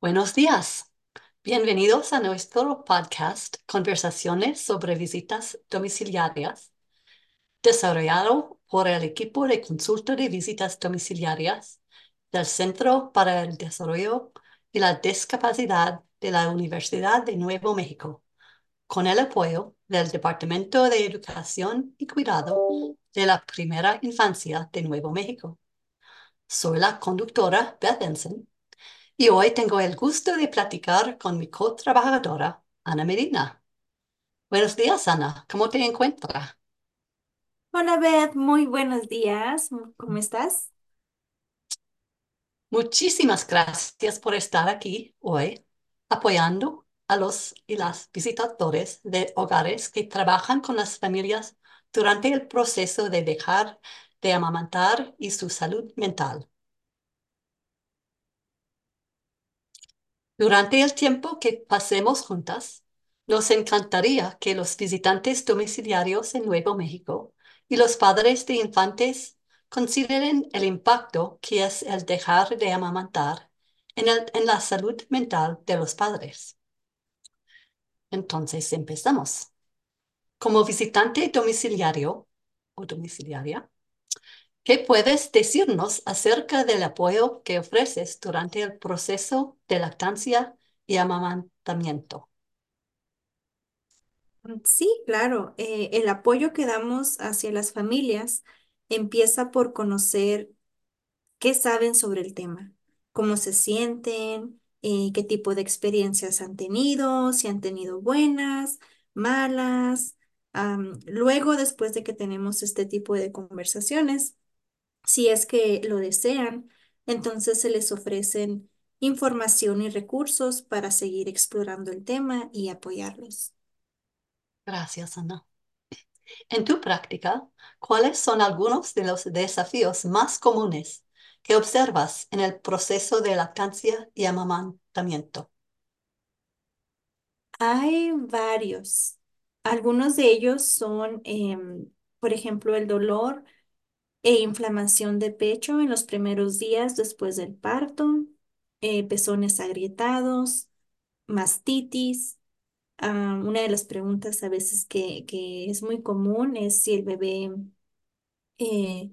Buenos días. Bienvenidos a nuestro podcast Conversaciones sobre visitas domiciliarias, desarrollado por el equipo de consulta de visitas domiciliarias del Centro para el Desarrollo y la Discapacidad de la Universidad de Nuevo México, con el apoyo del Departamento de Educación y Cuidado de la Primera Infancia de Nuevo México. Soy la conductora Beth Ensign y hoy tengo el gusto de platicar con mi co-trabajadora, Ana Medina. Buenos días, Ana. ¿Cómo te encuentras? Hola Beth, muy buenos días. ¿Cómo estás? Muchísimas gracias por estar aquí hoy apoyando a los y las visitadores de hogares que trabajan con las familias durante el proceso de dejar de amamantar y su salud mental. Durante el tiempo que pasemos juntas, nos encantaría que los visitantes domiciliarios en Nuevo México y los padres de infantes consideren el impacto que es el dejar de amamantar en, la salud mental de los padres. Entonces empezamos. Como visitante domiciliario o domiciliaria, ¿qué puedes decirnos acerca del apoyo que ofreces durante el proceso de lactancia y amamantamiento? Sí, claro. eh, el apoyo que damos hacia las familias empieza por conocer qué saben sobre el tema, cómo se sienten, eh, qué tipo de experiencias han tenido, si han tenido buenas, malas. Luego, después de que tenemos este tipo de conversaciones, Si es que lo desean, entonces se les ofrecen información y recursos para seguir explorando el tema y apoyarlos. Gracias, Ana. En tu práctica, ¿cuáles son algunos de los desafíos más comunes que observas en el proceso de lactancia y amamantamiento? Hay varios. Algunos de ellos son, em, por ejemplo, el dolor e inflamación de pecho en los primeros días después del parto, eh, pezones agrietados, mastitis. Ah, una de las preguntas a veces que, que es muy común es si el bebé eh,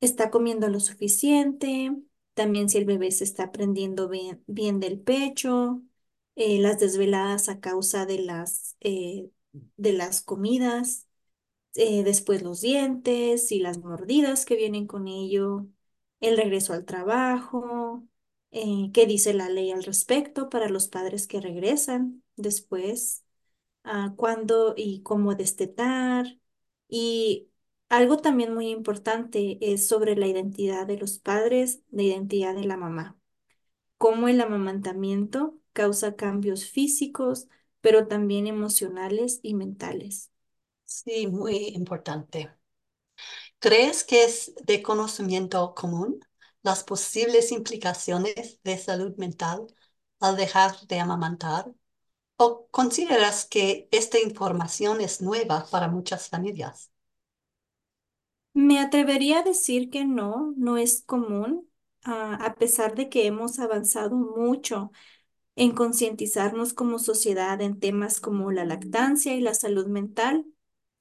está comiendo lo suficiente, también si el bebé se está prendiendo bien, bien del pecho, eh, las desveladas a causa de las, de las comidas, eh, después los dientes y las mordidas que vienen con ello, el regreso al trabajo, eh, qué dice la ley al respecto para los padres que regresan después ah, cuándo y cómo destetar. Y algo también muy importante es sobre la identidad de los padres, la identidad de la mamá. Cómo el amamantamiento causa cambios físicos, pero también emocionales y mentales. Sí, muy importante. ¿Crees que es de conocimiento común las posibles implicaciones de salud mental al dejar de amamantar? ¿O consideras que esta información es nueva para muchas familias? Me atrevería a decir que no, no es común, ah, a pesar de que hemos avanzado mucho en concientizarnos como sociedad en temas como la lactancia y la salud mental,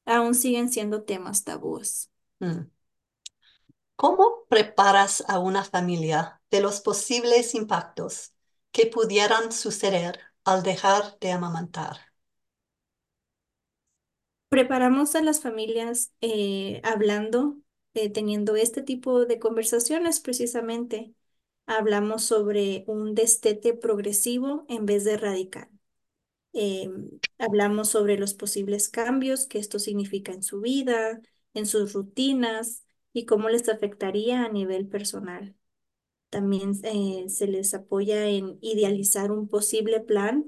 aún siguen siendo temas tabúes. Mm. ¿Cómo preparas a una familia de los posibles impactos que pudieran suceder al dejar de amamantar? Preparamos a las familias eh, hablando, eh, teniendo este tipo de conversaciones precisamente. Hablamos sobre un destete progresivo en vez de radical. Em, hablamos sobre los posibles cambios que esto significa en su vida, en sus rutinas y cómo les afectaría a nivel personal. También eh, se les apoya en idealizar un posible plan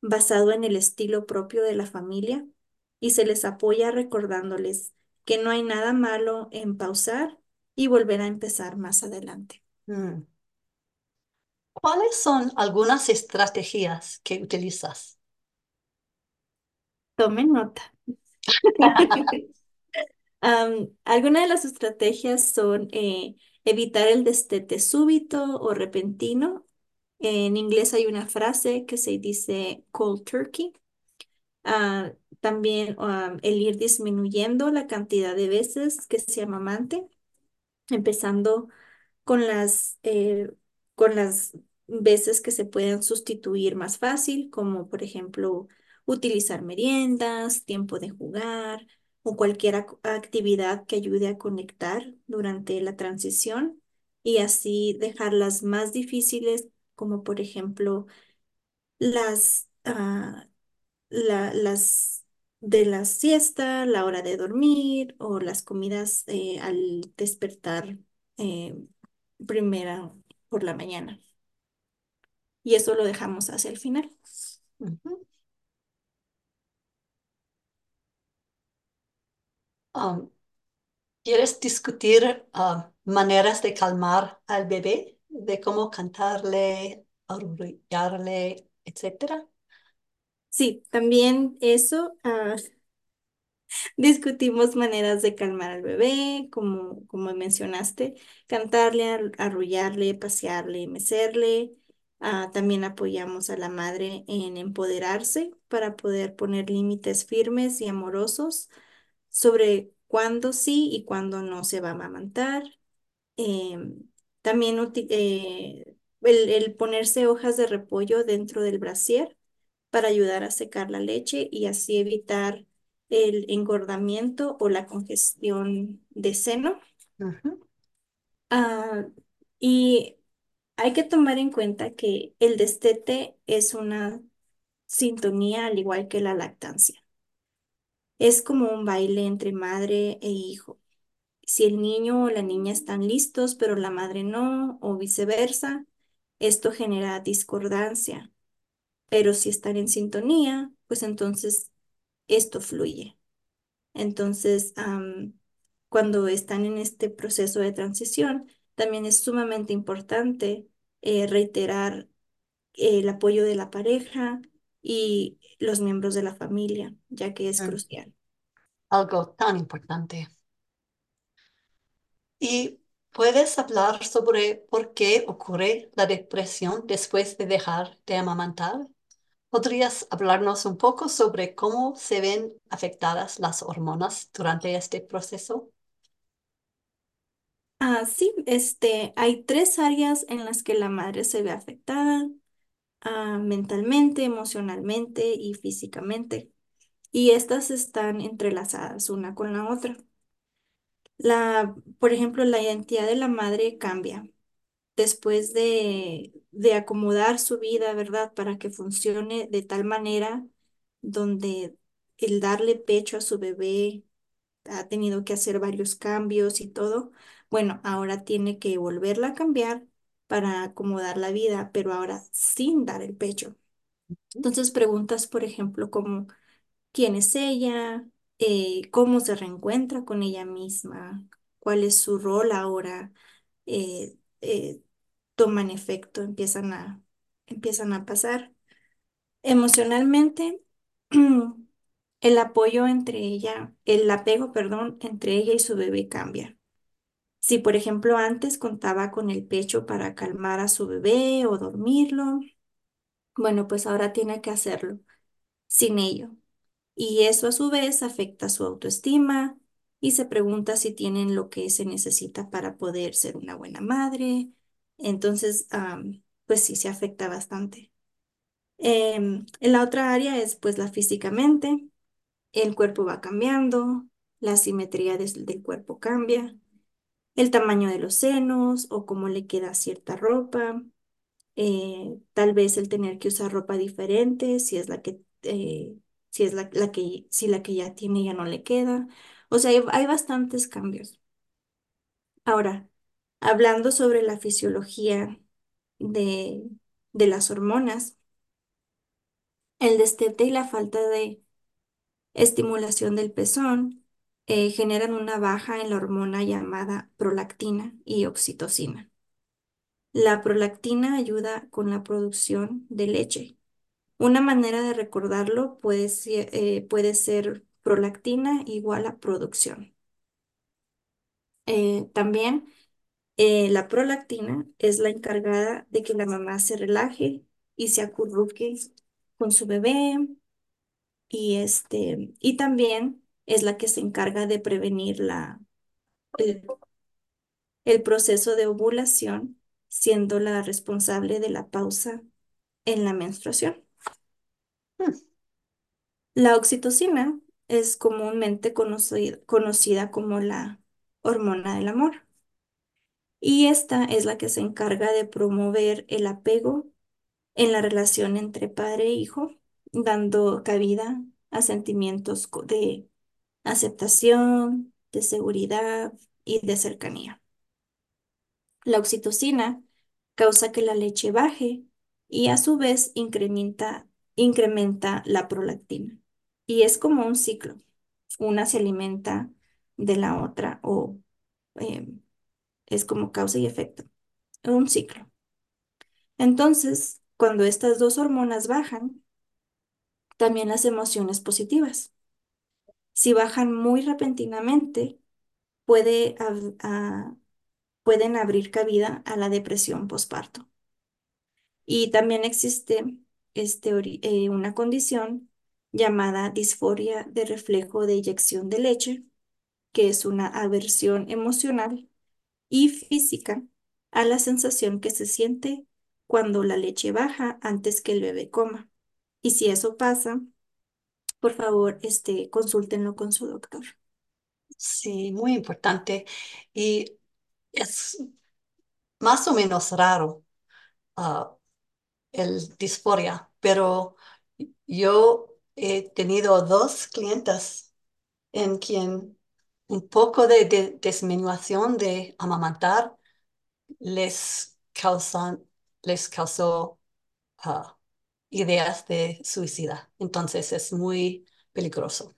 basado en el estilo propio de la familia y se les apoya recordándoles que no hay nada malo en pausar y volver a empezar más adelante. Mm. ¿Cuáles son algunas estrategias que utilizas? Tomen nota. Am, algunas de las estrategias son eh, evitar el destete súbito o repentino En inglés hay una frase que se dice cold turkey. Ah, también el ir disminuyendo la cantidad de veces que se amamante, empezando con las, eh, con las veces que se pueden sustituir más fácil, como por ejemplo utilizar meriendas, tiempo de jugar o cualquier ac- actividad que ayude a conectar durante la transición y así dejarlas más difíciles, como por ejemplo las, ah, la- las de la siesta, la hora de dormir o las comidas eh, al despertar eh, primera por la mañana. Y eso lo dejamos hacia el final. Um, ¿quieres discutir ah, maneras de calmar al bebé? De cómo cantarle, arrullarle, etcétera. Sí, también eso, ah, discutimos maneras de calmar al bebé, como, como mencionaste, cantarle, ar- arrullarle, pasearle, mecerle. Ah, también apoyamos a la madre en empoderarse para poder poner límites firmes y amorosos sobre cuándo sí y cuándo no se va a amamantar. Em, también eh, el, el ponerse hojas de repollo dentro del brasier para ayudar a secar la leche y así evitar el engordamiento o la congestión de seno. Ah, y hay que tomar en cuenta que el destete es una sintonía al igual que la lactancia. Es como un baile entre madre e hijo. Si el niño o la niña están listos, pero la madre no, o viceversa, esto genera discordancia. Pero si están en sintonía, pues entonces esto fluye. Entonces, cuando están en este proceso de transición, también es sumamente importante eh, reiterar el apoyo de la pareja y los miembros de la familia, ya que es mm, crucial. Algo tan importante. ¿Y puedes hablar sobre por qué ocurre la depresión después de dejar de amamantar? ¿Podrías hablarnos un poco sobre cómo se ven afectadas las hormonas durante este proceso? Ah, sí, este, hay tres áreas en las que la madre se ve afectada, ah, mentalmente, emocionalmente y físicamente, y estas están entrelazadas una con la otra. La, por ejemplo, la identidad de la madre cambia después de, de acomodar su vida, ¿verdad? Para que funcione de tal manera donde el darle pecho a su bebé ha tenido que hacer varios cambios y todo. Bueno, ahora tiene que volverla a cambiar para acomodar la vida, pero ahora sin dar el pecho. Entonces preguntas, por ejemplo, como quién es ella, Eh, cómo se reencuentra con ella misma, cuál es su rol ahora, eh, eh, toman efecto, empiezan a, empiezan a pasar. Emocionalmente, el apoyo entre ella, el apego, perdón, entre ella y su bebé cambia. Si, por ejemplo, antes contaba con el pecho para calmar a su bebé o dormirlo, bueno, pues ahora tiene que hacerlo sin ello. Y eso a su vez afecta su autoestima y se pregunta si tienen lo que se necesita para poder ser una buena madre. Entonces, pues sí, se afecta bastante. Em, en la otra área es pues la físicamente, el cuerpo va cambiando, la simetría des- del cuerpo cambia, el tamaño de los senos o cómo le queda cierta ropa, eh, tal vez el tener que usar ropa diferente, si es la que, eh, si es la, la que, si la que ya tiene ya no le queda. O sea, hay, hay bastantes cambios. Ahora, hablando sobre la fisiología de, de las hormonas, el destete y la falta de estimulación del pezón eh, generan una baja en la hormona llamada prolactina y oxitocina. La prolactina ayuda con la producción de leche Una manera de recordarlo puede ser, eh, puede ser prolactina igual a producción. Eh, también Eh, la prolactina es la encargada de que la mamá se relaje y se acurruque con su bebé y, este, y también es la que se encarga de prevenir la, el, el proceso de ovulación, siendo la responsable de la pausa en la menstruación. Hmm, La oxitocina es comúnmente conocida, conocida como la hormona del amor y esta es la que se encarga de promover el apego en la relación entre padre e hijo, dando cabida a sentimientos de aceptación, de seguridad y de cercanía. La oxitocina causa que la leche baje y a su vez incrementa, incrementa la prolactina. Y es como un ciclo. Una se alimenta de la otra o eh, es como causa y efecto. Un ciclo. Entonces, cuando estas dos hormonas bajan, también las emociones positivas. Si bajan muy repentinamente, puede, ab- a- pueden abrir cabida a la depresión postparto. Y también existe este, eh, una condición llamada disforia de reflejo de eyección de leche, que es una aversión emocional y física a la sensación que se siente cuando la leche baja antes que el bebé coma. Y si eso pasa, por favor, este, consúltenlo con su doctor. sí, muy importante. Y es más o menos raro, ah, el disforia, pero yo he tenido dos clientas en quien un poco de, de disminución de amamantar les causan, les causó ah, ideas de suicida. Entonces es muy peligroso.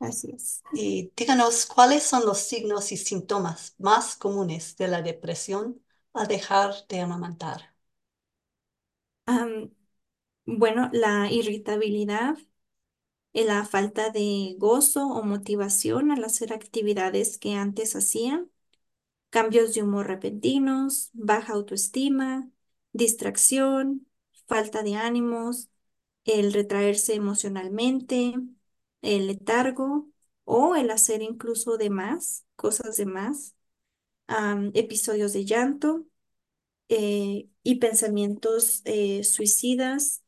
Así es. Y díganos, ¿cuáles son los signos y síntomas más comunes de la depresión al dejar de amamantar? Am, bueno, la irritabilidad, la falta de gozo o motivación al hacer actividades que antes hacían, cambios de humor repentinos, baja autoestima, distracción, falta de ánimos, el retraerse emocionalmente, el letargo o el hacer incluso de más, cosas de más, episodios de llanto eh, y pensamientos eh, suicidas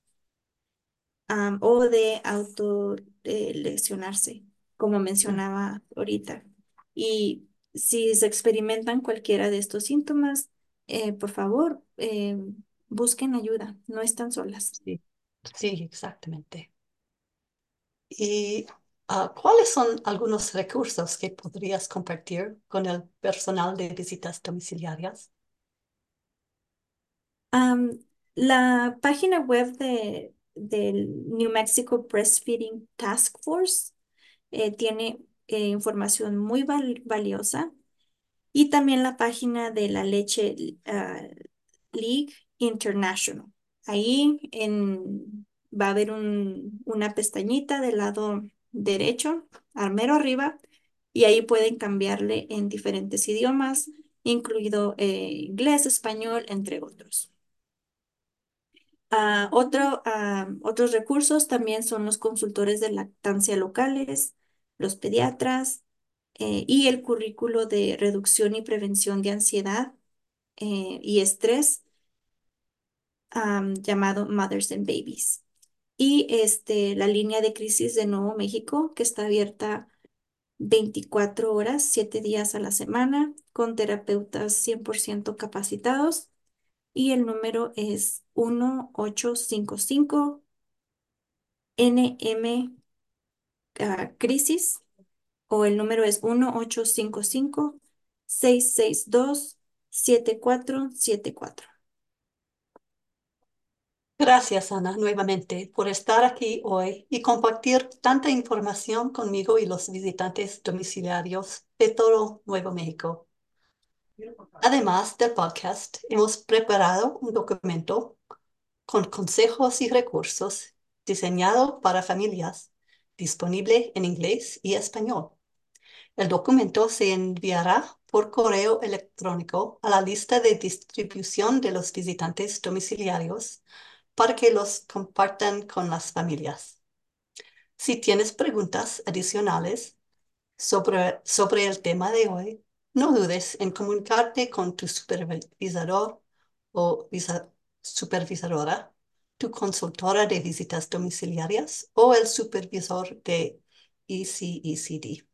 o de autolesionarse, como mencionaba ahorita. Y si se experimentan cualquiera de estos síntomas, eh, por favor, eh, busquen ayuda, no están solas. Sí, sí, exactamente. ¿Y ah, cuáles son algunos recursos que podrías compartir con el personal de visitas domiciliarias? La página web de, del New Mexico Breastfeeding Task Force eh, tiene eh, información muy val- valiosa y también la página de la Leche ah, League International. Ahí en, va a haber un- una pestañita del lado derecho, al mero arriba, y ahí pueden cambiarle en diferentes idiomas, incluido eh, inglés, español, entre otros. Ah, otro, ah, otros recursos también son los consultores de lactancia locales, los pediatras eh, y el currículo de reducción y prevención de ansiedad eh, y estrés am, llamado Mothers and Babies. Y este, la línea de crisis de Nuevo México, que está abierta 24 horas, 7 días a la semana, con terapeutas 100% capacitados. Y el número es 1855 NM ah, Crisis, o el número es 1855 662 7474. Gracias, Ana, nuevamente por estar aquí hoy y compartir tanta información conmigo y los visitantes domiciliarios de todo Nuevo México. Además del podcast, hemos preparado un documento con consejos y recursos diseñado para familias, disponible en inglés y español. El documento se enviará por correo electrónico a la lista de distribución de los visitantes domiciliarios para que los compartan con las familias. Si tienes preguntas adicionales sobre, sobre el tema de hoy, no dudes en comunicarte con tu supervisor o supervisora, tu consultora de visitas domiciliarias o el supervisor de ECECD.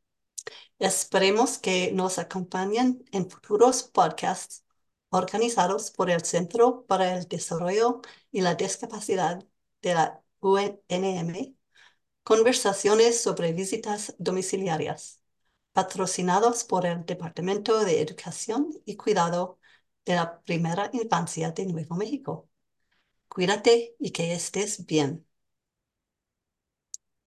Esperemos que nos acompañen en futuros podcasts organizados por el Centro para el Desarrollo y la Discapacidad de la UNM, conversaciones sobre visitas domiciliarias, patrocinados por el Departamento de Educación y Cuidado de la Primera Infancia de Nuevo México. Cuídate y que estés bien.